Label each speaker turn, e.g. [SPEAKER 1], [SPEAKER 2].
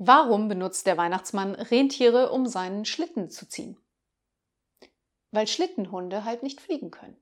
[SPEAKER 1] Warum benutzt der Weihnachtsmann Rentiere, um seinen Schlitten zu ziehen? Weil Schlittenhunde halt nicht fliegen können.